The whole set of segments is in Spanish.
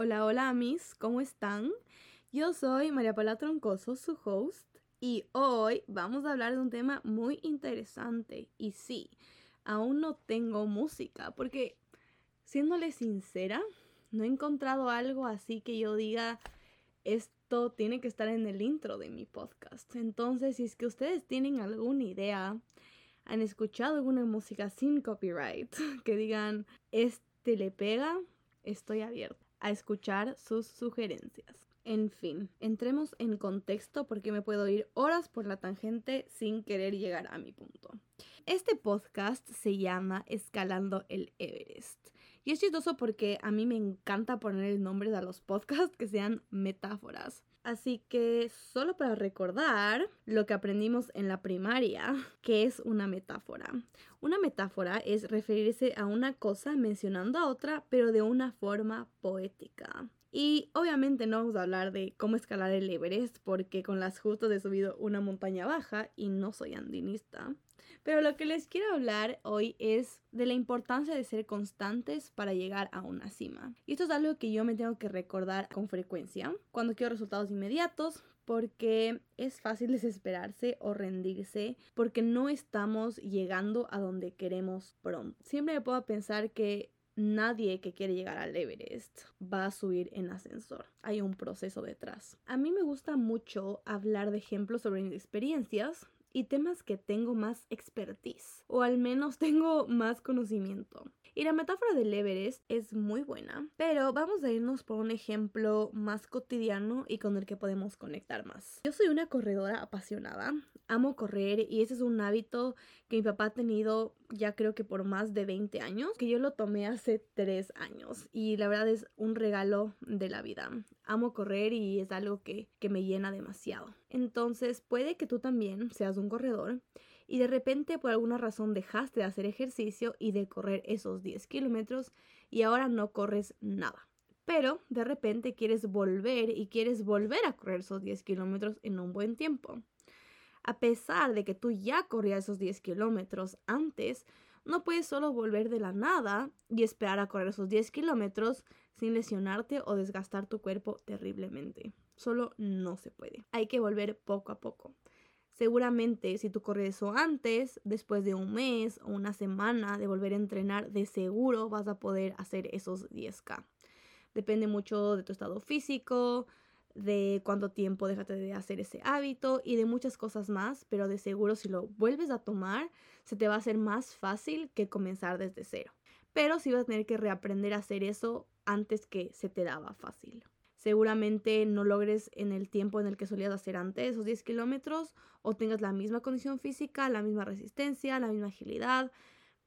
Hola, hola, mis, ¿cómo están? Yo soy María Paula Troncoso, su host, y hoy vamos a hablar de un tema muy interesante. Y sí, aún no tengo música, porque, siéndole sincera, no he encontrado algo así que yo diga, esto tiene que estar en el intro de mi podcast. Entonces, si es que ustedes tienen alguna idea, han escuchado alguna música sin copyright, que digan, este le pega, estoy abierta a escuchar sus sugerencias. En fin, entremos en contexto porque me puedo ir horas por la tangente sin querer llegar a mi punto. Este podcast se llama Escalando el Everest. Y es chistoso porque a mí me encanta poner el nombre de los podcasts que sean metáforas. Así que solo para recordar lo que aprendimos en la primaria, que es una metáfora. Una metáfora es referirse a una cosa mencionando a otra, pero de una forma poética. Y obviamente no vamos a hablar de cómo escalar el Everest porque con las justas he subido una montaña baja y no soy andinista. Pero lo que les quiero hablar hoy es de la importancia de ser constantes para llegar a una cima. Y esto es algo que yo me tengo que recordar con frecuencia cuando quiero resultados inmediatos, porque es fácil desesperarse o rendirse porque no estamos llegando a donde queremos pronto. Siempre me puedo pensar que nadie que quiere llegar al Everest va a subir en ascensor. Hay un proceso detrás. A mí me gusta mucho hablar de ejemplos sobre mis experiencias y temas que tengo más expertise o al menos tengo más conocimiento. Y la metáfora del Everest es muy buena, pero vamos a irnos por un ejemplo más cotidiano y con el que podemos conectar más. Yo soy una corredora apasionada, amo correr y ese es un hábito que mi papá ha tenido ya creo que por más de 20 años, que yo lo tomé hace 3 años y la verdad es un regalo de la vida. Amo correr y es algo que, que me llena demasiado. Entonces puede que tú también seas un corredor y de repente por alguna razón dejaste de hacer ejercicio y de correr esos 10 kilómetros y ahora no corres nada. Pero de repente quieres volver y quieres volver a correr esos 10 kilómetros en un buen tiempo. A pesar de que tú ya corrías esos 10 kilómetros antes, no puedes solo volver de la nada y esperar a correr esos 10 kilómetros sin lesionarte o desgastar tu cuerpo terriblemente. Solo no se puede. Hay que volver poco a poco. Seguramente si tú corres eso antes, después de un mes o una semana de volver a entrenar, de seguro vas a poder hacer esos 10K. Depende mucho de tu estado físico, de cuánto tiempo dejaste de hacer ese hábito y de muchas cosas más, pero de seguro si lo vuelves a tomar, se te va a hacer más fácil que comenzar desde cero. Pero sí vas a tener que reaprender a hacer eso antes que se te daba fácil seguramente no logres en el tiempo en el que solías hacer antes esos 10 kilómetros o tengas la misma condición física, la misma resistencia, la misma agilidad,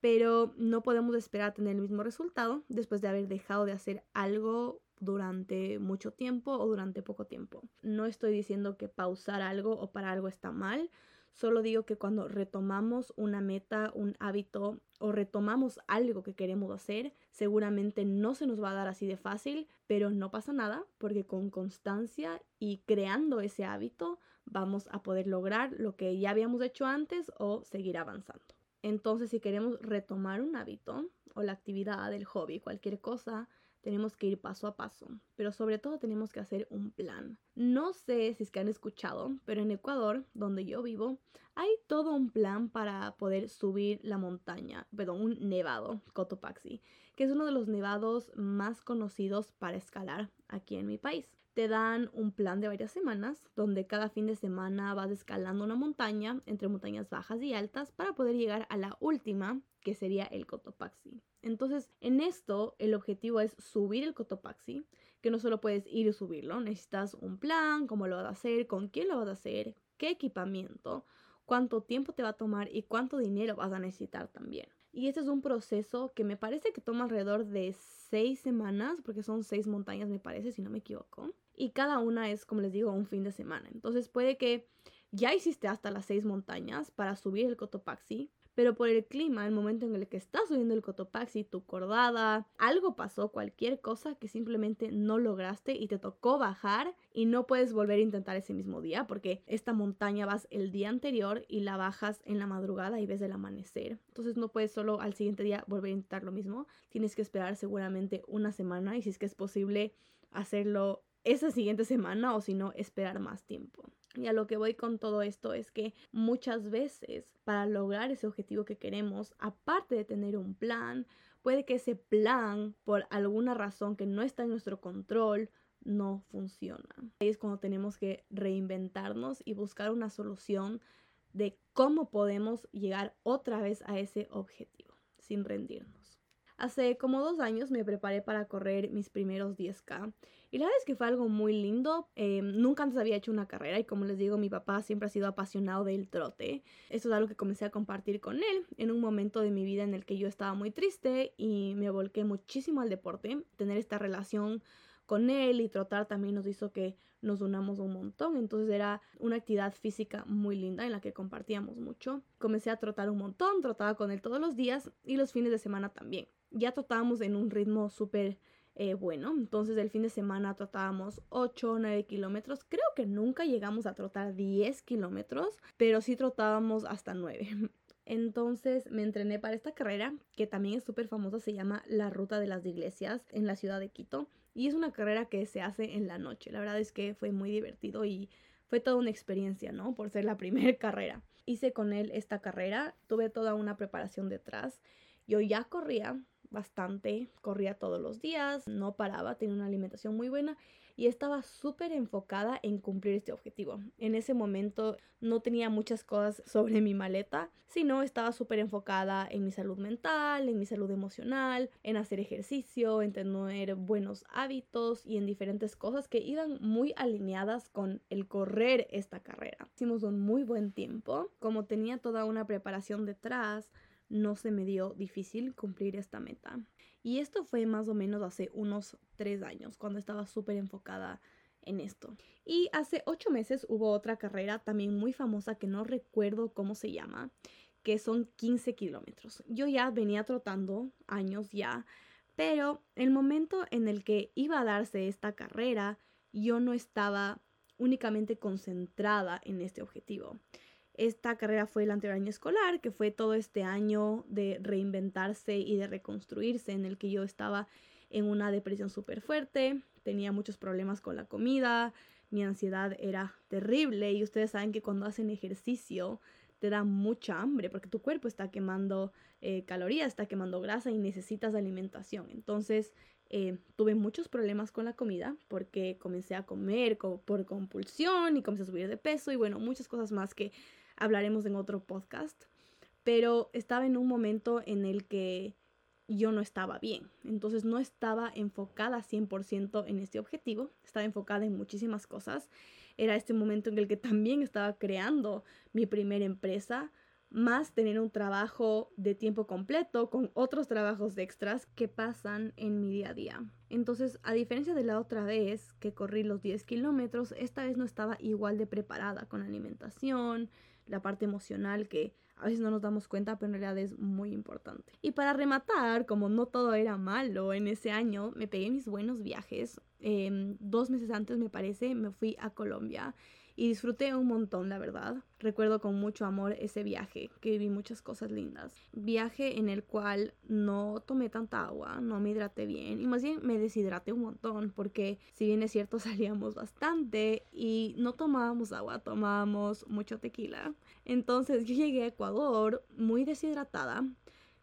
pero no podemos esperar a tener el mismo resultado después de haber dejado de hacer algo durante mucho tiempo o durante poco tiempo. No estoy diciendo que pausar algo o para algo está mal, Solo digo que cuando retomamos una meta, un hábito o retomamos algo que queremos hacer, seguramente no se nos va a dar así de fácil, pero no pasa nada porque con constancia y creando ese hábito vamos a poder lograr lo que ya habíamos hecho antes o seguir avanzando. Entonces, si queremos retomar un hábito o la actividad, el hobby, cualquier cosa, tenemos que ir paso a paso, pero sobre todo tenemos que hacer un plan. No sé si es que han escuchado, pero en Ecuador, donde yo vivo, hay todo un plan para poder subir la montaña, perdón, un nevado, Cotopaxi, que es uno de los nevados más conocidos para escalar aquí en mi país. Te dan un plan de varias semanas, donde cada fin de semana vas escalando una montaña entre montañas bajas y altas para poder llegar a la última, que sería el Cotopaxi. Entonces, en esto, el objetivo es subir el Cotopaxi, que no solo puedes ir y subirlo, necesitas un plan, cómo lo vas a hacer, con quién lo vas a hacer, qué equipamiento, cuánto tiempo te va a tomar y cuánto dinero vas a necesitar también. Y este es un proceso que me parece que toma alrededor de seis semanas, porque son seis montañas, me parece, si no me equivoco. Y cada una es, como les digo, un fin de semana. Entonces puede que ya hiciste hasta las seis montañas para subir el Cotopaxi, pero por el clima, el momento en el que estás subiendo el Cotopaxi, tu cordada, algo pasó, cualquier cosa que simplemente no lograste y te tocó bajar y no puedes volver a intentar ese mismo día porque esta montaña vas el día anterior y la bajas en la madrugada y ves el amanecer. Entonces no puedes solo al siguiente día volver a intentar lo mismo, tienes que esperar seguramente una semana y si es que es posible hacerlo esa siguiente semana o si no, esperar más tiempo. Y a lo que voy con todo esto es que muchas veces para lograr ese objetivo que queremos, aparte de tener un plan, puede que ese plan, por alguna razón que no está en nuestro control, no funciona. Ahí es cuando tenemos que reinventarnos y buscar una solución de cómo podemos llegar otra vez a ese objetivo sin rendirnos. Hace como dos años me preparé para correr mis primeros 10K y la verdad es que fue algo muy lindo. Em, nunca antes había hecho una carrera y como les digo, mi papá siempre ha sido apasionado del trote. Esto es algo que comencé a compartir con él en un momento de mi vida en el que yo estaba muy triste y me volqué muchísimo al deporte. Tener esta relación con él y trotar también nos hizo que nos unamos un montón. Entonces era una actividad física muy linda en la que compartíamos mucho. Comencé a trotar un montón, trotaba con él todos los días y los fines de semana también. Ya trotábamos en un ritmo súper eh, bueno. Entonces el fin de semana trotábamos 8 o 9 kilómetros. Creo que nunca llegamos a trotar 10 kilómetros, pero sí trotábamos hasta 9. Entonces me entrené para esta carrera, que también es súper famosa, se llama la Ruta de las Iglesias en la ciudad de Quito. Y es una carrera que se hace en la noche. La verdad es que fue muy divertido y fue toda una experiencia, ¿no? Por ser la primera carrera. Hice con él esta carrera, tuve toda una preparación detrás. Yo ya corría, bastante, corría todos los días, no paraba, tenía una alimentación muy buena y estaba súper enfocada en cumplir este objetivo. En ese momento no tenía muchas cosas sobre mi maleta, sino estaba súper enfocada en mi salud mental, en mi salud emocional, en hacer ejercicio, en tener buenos hábitos y en diferentes cosas que iban muy alineadas con el correr esta carrera. Hicimos un muy buen tiempo, como tenía toda una preparación detrás, no se me dio difícil cumplir esta meta. Y esto fue más o menos hace unos tres años, cuando estaba súper enfocada en esto. Y hace ocho meses hubo otra carrera también muy famosa que no recuerdo cómo se llama, que son 15 kilómetros. Yo ya venía trotando años ya, pero el momento en el que iba a darse esta carrera, yo no estaba únicamente concentrada en este objetivo. Esta carrera fue el anterior año escolar, que fue todo este año de reinventarse y de reconstruirse, en el que yo estaba en una depresión súper fuerte, tenía muchos problemas con la comida, mi ansiedad era terrible y ustedes saben que cuando hacen ejercicio te da mucha hambre porque tu cuerpo está quemando eh, calorías, está quemando grasa y necesitas alimentación. Entonces eh, tuve muchos problemas con la comida porque comencé a comer por compulsión y comencé a subir de peso y bueno, muchas cosas más que hablaremos en otro podcast, pero estaba en un momento en el que yo no estaba bien, entonces no estaba enfocada 100% en este objetivo, estaba enfocada en muchísimas cosas. Era este momento en el que también estaba creando mi primera empresa, más tener un trabajo de tiempo completo con otros trabajos extras que pasan en mi día a día. Entonces, a diferencia de la otra vez que corrí los 10 kilómetros, esta vez no estaba igual de preparada con alimentación, la parte emocional que a veces no nos damos cuenta, pero en realidad es muy importante. Y para rematar, como no todo era malo en ese año, me pegué mis buenos viajes. Em, dos meses antes, me parece, me fui a Colombia y disfruté un montón, la verdad. Recuerdo con mucho amor ese viaje, que viví muchas cosas lindas. Viaje en el cual no tomé tanta agua, no me hidraté bien y más bien me deshidraté un montón porque si bien es cierto salíamos bastante y no tomábamos agua, tomábamos mucho tequila. Entonces yo llegué a Ecuador muy deshidratada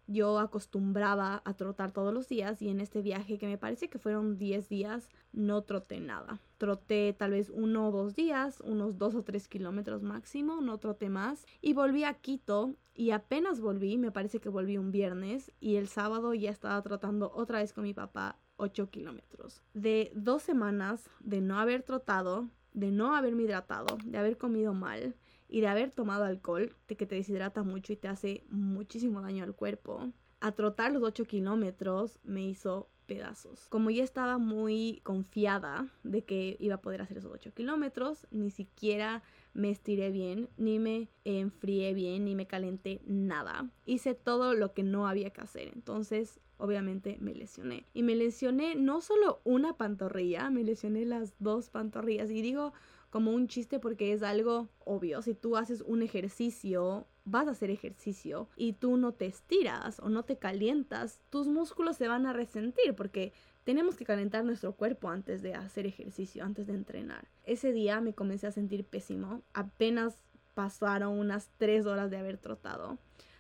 yo acostumbraba a trotar todos los días y en este viaje que me parece que fueron 10 días no troté nada. Troté tal vez uno o dos días, unos dos o tres kilómetros máximo, no troté más y volví a Quito y apenas volví, me parece que volví un viernes y el sábado ya estaba trotando otra vez con mi papá 8 kilómetros. De dos semanas de no haber trotado, de no haberme hidratado, de haber comido mal, y de haber tomado alcohol, que te deshidrata mucho y te hace muchísimo daño al cuerpo, a trotar los 8 kilómetros me hizo pedazos. Como ya estaba muy confiada de que iba a poder hacer esos 8 kilómetros, ni siquiera me estiré bien, ni me enfrié bien, ni me calenté nada. Hice todo lo que no había que hacer. Entonces, obviamente me lesioné. Y me lesioné no solo una pantorrilla, me lesioné las dos pantorrillas. Y digo como un chiste porque es algo obvio. Si tú haces un ejercicio, vas a hacer ejercicio y tú no te estiras o no te calientas, tus músculos se van a resentir porque tenemos que calentar nuestro cuerpo antes de hacer ejercicio, antes de entrenar. Ese día me comencé a sentir pésimo. Apenas pasaron unas tres horas de haber trotado.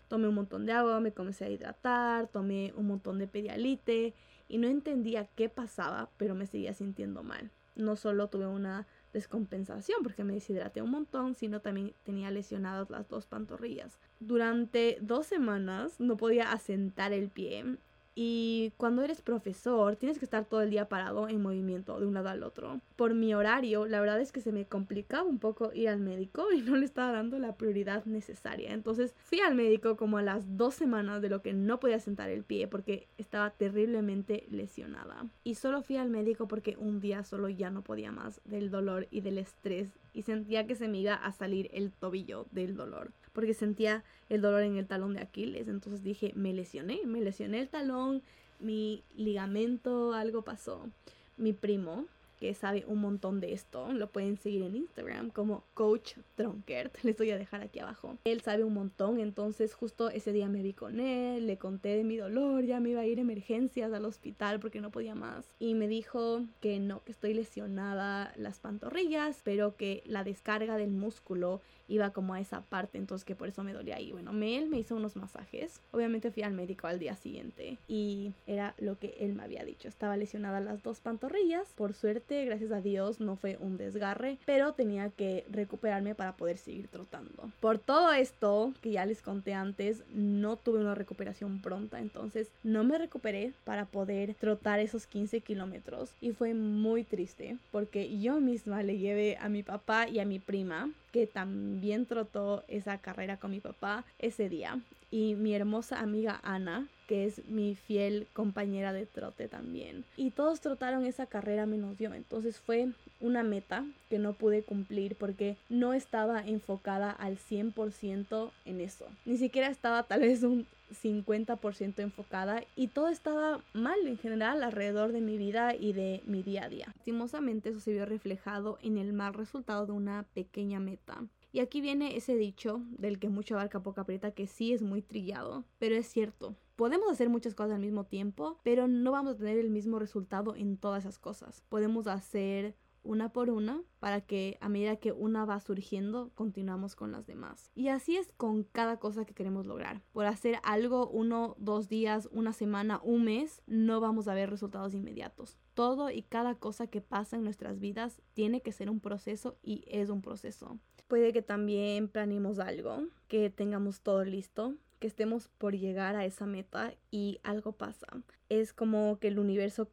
Tomé un montón de agua, me comencé a hidratar, tomé un montón de pedialite y no entendía qué pasaba, pero me seguía sintiendo mal. No solo tuve una descompensación porque me deshidraté un montón, sino también tenía lesionadas las dos pantorrillas. Durante dos semanas no podía asentar el pie y cuando eres profesor, tienes que estar todo el día parado en movimiento de un lado al otro. Por mi horario, la verdad es que se me complicaba un poco ir al médico y no le estaba dando la prioridad necesaria. Entonces fui al médico como a las dos semanas de lo que no podía sentar el pie porque estaba terriblemente lesionada. Y solo fui al médico porque un día solo ya no podía más del dolor y del estrés y sentía que se me iba a salir el tobillo del dolor porque sentía el dolor en el talón de Aquiles. Entonces dije, me lesioné, me lesioné el talón, mi ligamento, algo pasó. Mi primo, que sabe un montón de esto. Lo pueden seguir en Instagram como Coach Tronkert. Les voy a dejar aquí abajo. Él sabe un montón, entonces justo ese día me vi con él, le conté de mi dolor, ya me iba a ir a emergencias al hospital porque no podía más. Y me dijo que no, que estoy lesionada las pantorrillas, pero que la descarga del músculo iba como a esa parte, entonces que por eso me dolía ahí. Bueno, él me hizo unos masajes. Obviamente fui al médico al día siguiente y era lo que él me había dicho. Estaba lesionada las dos pantorrillas. Por suerte, gracias a Dios, no fue un desgarre, pero tenía que recuperarme para poder seguir trotando. Por todo esto que ya les conté antes, no tuve una recuperación pronta, entonces no me recuperé para poder trotar esos 15 kilómetros y fue muy triste porque yo misma le llevé a mi papá y a mi prima que también trotó esa carrera con mi papá ese día. Y mi hermosa amiga Ana, que es mi fiel compañera de trote también. Y todos trotaron esa carrera menos yo. Entonces fue una meta que no pude cumplir porque no estaba enfocada al 100% en eso. Ni siquiera estaba tal vez un 50% enfocada y todo estaba mal en general alrededor de mi vida y de mi día a día. Lastimosamente eso se vio reflejado en el mal resultado de una pequeña meta. Y aquí viene ese dicho del que mucho abarca poca aprieta que sí es muy trillado, pero es cierto. Podemos hacer muchas cosas al mismo tiempo, pero no vamos a tener el mismo resultado en todas esas cosas. Podemos hacer una por una para que a medida que una va surgiendo continuamos con las demás. Y así es con cada cosa que queremos lograr. Por hacer algo uno, dos días, una semana, un mes, no vamos a ver resultados inmediatos. Todo y cada cosa que pasa en nuestras vidas tiene que ser un proceso y es un proceso. Puede que también planeemos algo, que tengamos todo listo, que estemos por llegar a esa meta y algo pasa. Es como que el universo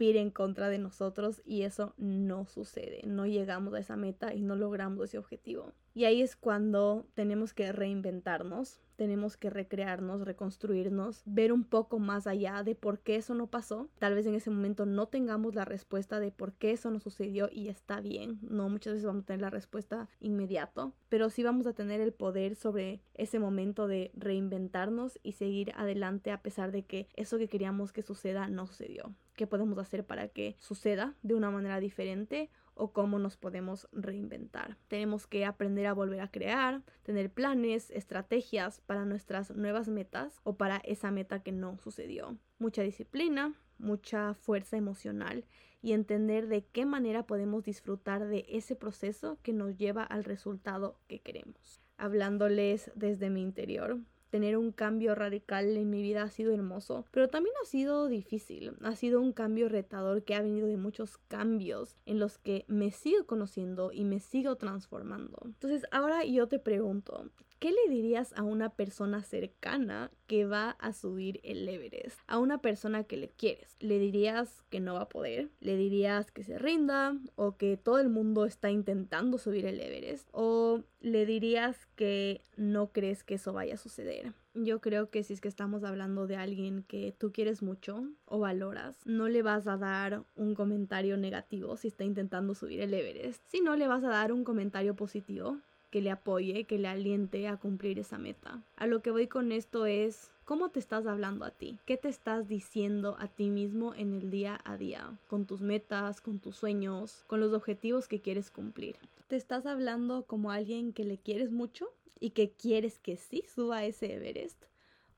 en contra de nosotros y eso no sucede. No llegamos a esa meta y no logramos ese objetivo. Y ahí es cuando tenemos que reinventarnos, tenemos que recrearnos, reconstruirnos, ver un poco más allá de por qué eso no pasó. Tal vez en ese momento no tengamos la respuesta de por qué eso no sucedió y está bien. No muchas veces vamos a tener la respuesta inmediato, pero sí vamos a tener el poder sobre ese momento de reinventarnos y seguir adelante a pesar de que eso que queríamos que suceda no sucedió. ¿Qué podemos hacer para que suceda de una manera diferente o cómo nos podemos reinventar. Tenemos que aprender a volver a crear, tener planes, estrategias para nuestras nuevas metas o para esa meta que no sucedió. Mucha disciplina, mucha fuerza emocional y entender de qué manera podemos disfrutar de ese proceso que nos lleva al resultado que queremos. Hablándoles desde mi interior, tener un cambio radical en mi vida ha sido hermoso, pero también ha sido difícil. Ha sido un cambio retador que ha venido de muchos cambios en los que me sigo conociendo y me sigo transformando. Entonces ahora yo te pregunto, ¿Qué le dirías a una persona cercana que va a subir el Everest? A una persona que le quieres. ¿Le dirías que no va a poder? ¿Le dirías que se rinda? ¿O que todo el mundo está intentando subir el Everest? ¿O le dirías que no crees que eso vaya a suceder? Yo creo que si es que estamos hablando de alguien que tú quieres mucho o valoras, no le vas a dar un comentario negativo si está intentando subir el Everest, sino le vas a dar un comentario positivo que le apoye, que le aliente a cumplir esa meta. A lo que voy con esto es cómo te estás hablando a ti, qué te estás diciendo a ti mismo en el día a día, con tus metas, con tus sueños, con los objetivos que quieres cumplir. ¿Te estás hablando como alguien que le quieres mucho y que quieres que sí suba ese Everest?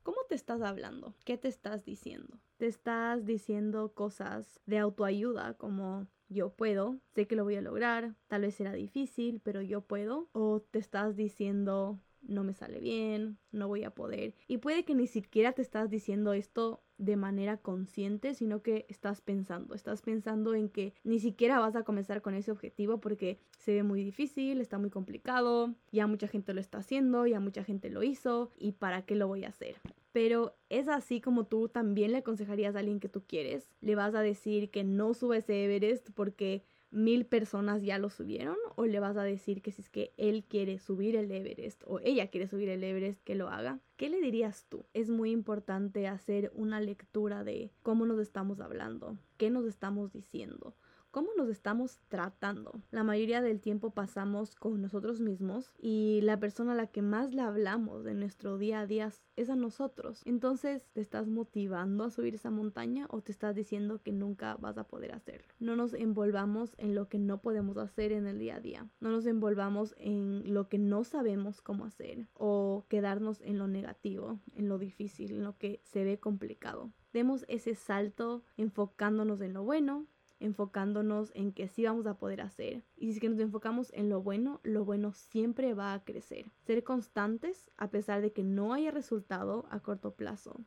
¿Cómo te estás hablando? ¿Qué te estás diciendo? te estás diciendo cosas de autoayuda como yo puedo, sé que lo voy a lograr, tal vez será difícil, pero yo puedo. O te estás diciendo no me sale bien, no voy a poder. Y puede que ni siquiera te estás diciendo esto de manera consciente, sino que estás pensando, estás pensando en que ni siquiera vas a comenzar con ese objetivo porque se ve muy difícil, está muy complicado, ya mucha gente lo está haciendo, ya mucha gente lo hizo y para qué lo voy a hacer. Pero es así como tú también le aconsejarías a alguien que tú quieres. Le vas a decir que no sube ese Everest porque mil personas ya lo subieron o le vas a decir que si es que él quiere subir el Everest o ella quiere subir el Everest que lo haga. ¿Qué le dirías tú? Es muy importante hacer una lectura de cómo nos estamos hablando, qué nos estamos diciendo, cómo nos estamos tratando. La mayoría del tiempo pasamos con nosotros mismos y la persona a la que más le hablamos de nuestro día a día es a nosotros. Entonces, ¿te estás motivando a subir esa montaña o te estás diciendo que nunca vas a poder hacerlo? No nos envolvamos en lo que no podemos hacer en el día a día. No nos envolvamos en lo que no sabemos cómo hacer o quedarnos en lo negativo, en lo difícil, en lo que se ve complicado. Demos ese salto enfocándonos en lo bueno, enfocándonos en que sí vamos a poder hacer. Y si nos enfocamos en lo bueno, lo bueno siempre va a crecer. Ser constantes a pesar de que no haya resultado a corto plazo.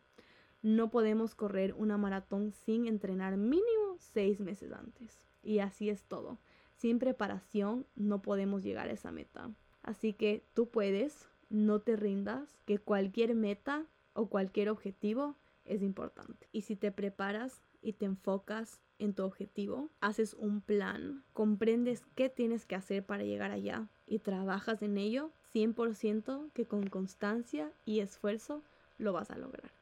No podemos correr una maratón sin entrenar mínimo seis meses antes. Y así es todo. Sin preparación no podemos llegar a esa meta. Así que tú puedes, no te rindas, que cualquier meta o cualquier objetivo es importante. Y si te preparas y te enfocas en tu objetivo, haces un plan, comprendes qué tienes que hacer para llegar allá y trabajas en ello, 100% que con constancia y esfuerzo lo vas a lograr.